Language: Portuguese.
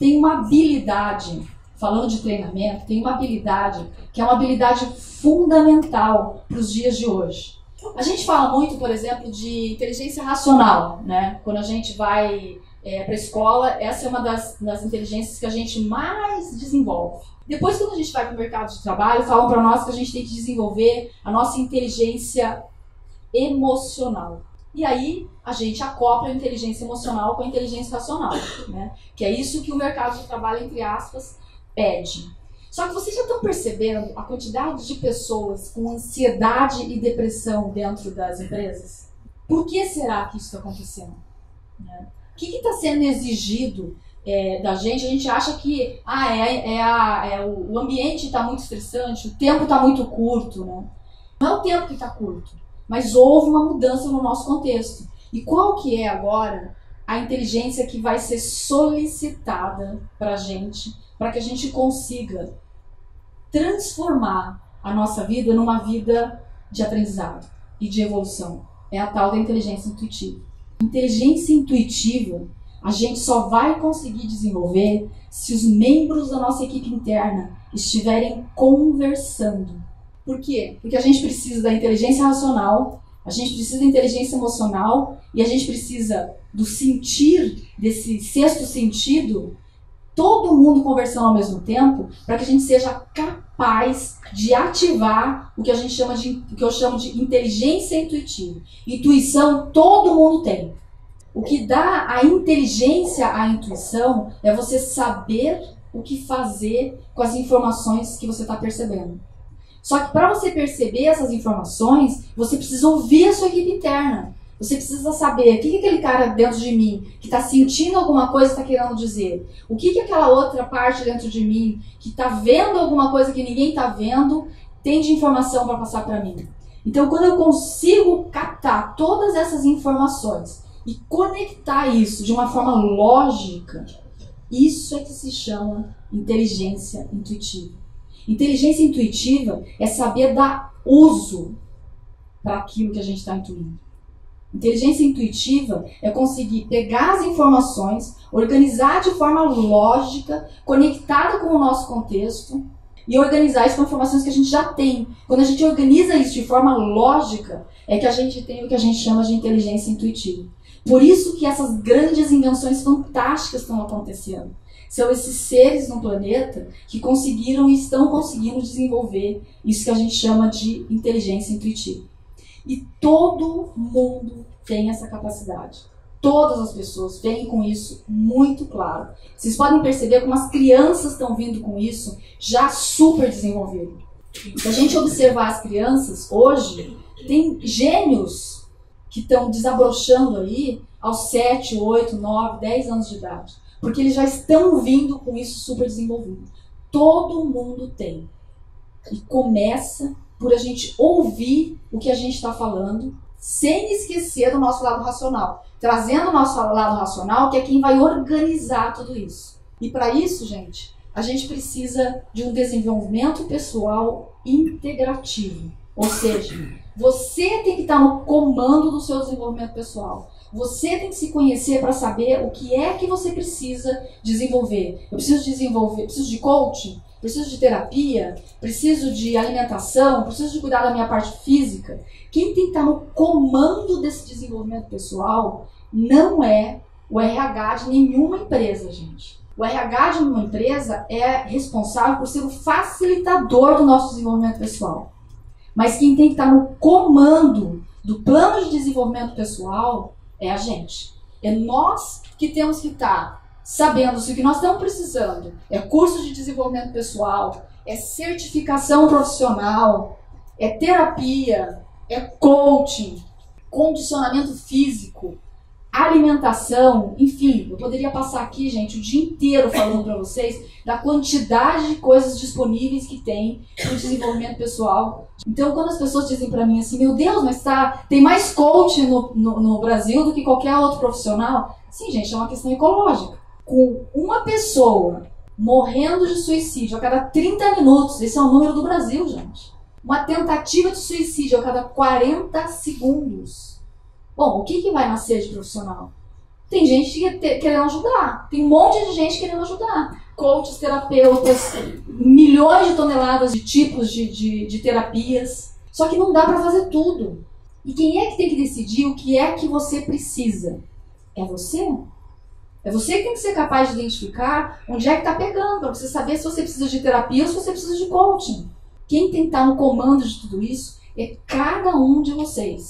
tem uma habilidade, falando de treinamento, tem uma habilidade que é uma habilidade fundamental para os dias de hoje. A gente fala muito, por exemplo, de inteligência racional, né? Quando a gente vai é, para a escola, essa é uma das, das inteligências que a gente mais desenvolve. Depois, quando a gente vai para o mercado de trabalho, falam para nós que a gente tem que desenvolver a nossa inteligência emocional. E aí a gente acopla a inteligência emocional com a inteligência racional, né? Que é isso que o mercado de trabalho, entre aspas, pede. Só que vocês já estão percebendo a quantidade de pessoas com ansiedade e depressão dentro das empresas? Por que será que isso está acontecendo? Né? O que está sendo exigido é, da gente? A gente acha que ah, é, é, a, é o ambiente está muito estressante, o tempo está muito curto. Né? Não é o tempo que está curto, mas houve uma mudança no nosso contexto. E qual que é agora a inteligência que vai ser solicitada para a gente, para que a gente consiga transformar a nossa vida numa vida de aprendizado e de evolução? É a tal da inteligência intuitiva. Inteligência intuitiva a gente só vai conseguir desenvolver se os membros da nossa equipe interna estiverem conversando por quê? Porque a gente precisa da inteligência racional, a gente precisa da inteligência emocional e a gente precisa do sentir, desse sexto sentido, todo mundo conversando ao mesmo tempo, para que a gente seja capaz de ativar o que a gente chama de, o que eu chamo de inteligência intuitiva. Intuição todo mundo tem. O que dá a inteligência à intuição é você saber o que fazer com as informações que você está percebendo. Só que para você perceber essas informações, você precisa ouvir a sua equipe interna. Você precisa saber o que, que aquele cara dentro de mim que está sentindo alguma coisa está querendo dizer. O que, que aquela outra parte dentro de mim que está vendo alguma coisa que ninguém está vendo tem de informação para passar para mim. Então, quando eu consigo captar todas essas informações e conectar isso de uma forma lógica, isso é que se chama inteligência intuitiva. Inteligência intuitiva é saber dar uso para aquilo que a gente está intuindo. Inteligência intuitiva é conseguir pegar as informações, organizar de forma lógica, conectada com o nosso contexto e organizar isso com informações que a gente já tem. Quando a gente organiza isso de forma lógica, é que a gente tem o que a gente chama de inteligência intuitiva. Por isso que essas grandes invenções fantásticas estão acontecendo. São esses seres no planeta que conseguiram e estão conseguindo desenvolver isso que a gente chama de inteligência intuitiva. E todo mundo tem essa capacidade. Todas as pessoas vêm com isso muito claro. Vocês podem perceber como as crianças estão vindo com isso já super desenvolvido. Se a gente observar as crianças hoje, tem gênios que estão desabrochando aí aos 7, 8, 9, 10 anos de idade. Porque eles já estão vindo com isso super desenvolvido. Todo mundo tem. E começa por a gente ouvir o que a gente está falando, sem esquecer do nosso lado racional. Trazendo o nosso lado racional, que é quem vai organizar tudo isso. E para isso, gente, a gente precisa de um desenvolvimento pessoal integrativo. Ou seja, você tem que estar no comando do seu desenvolvimento pessoal. Você tem que se conhecer para saber o que é que você precisa desenvolver. Eu preciso desenvolver, preciso de coaching, preciso de terapia, preciso de alimentação, preciso de cuidar da minha parte física. Quem tem que estar no comando desse desenvolvimento pessoal não é o RH de nenhuma empresa, gente. O RH de uma empresa é responsável por ser o facilitador do nosso desenvolvimento pessoal. Mas quem tem que estar no comando do plano de desenvolvimento pessoal é a gente. É nós que temos que estar sabendo se o que nós estamos precisando é curso de desenvolvimento pessoal, é certificação profissional, é terapia, é coaching, condicionamento físico, alimentação, enfim, eu poderia passar aqui, gente, o dia inteiro falando para vocês da quantidade de coisas disponíveis que tem no desenvolvimento pessoal. Então, quando as pessoas dizem para mim assim, meu Deus, mas tá, tem mais coach no, no, no Brasil do que qualquer outro profissional, sim, gente, é uma questão ecológica. Com uma pessoa morrendo de suicídio a cada 30 minutos, esse é o número do Brasil, gente. Uma tentativa de suicídio a cada 40 segundos Bom, o que, que vai nascer de profissional? Tem gente querendo ajudar. Tem um monte de gente querendo ajudar. Coaches, terapeutas, milhões de toneladas de tipos de, de, de terapias. Só que não dá para fazer tudo. E quem é que tem que decidir o que é que você precisa? É você? É você que tem que ser capaz de identificar onde é que está pegando, para você saber se você precisa de terapia ou se você precisa de coaching. Quem tem que estar no comando de tudo isso é cada um de vocês.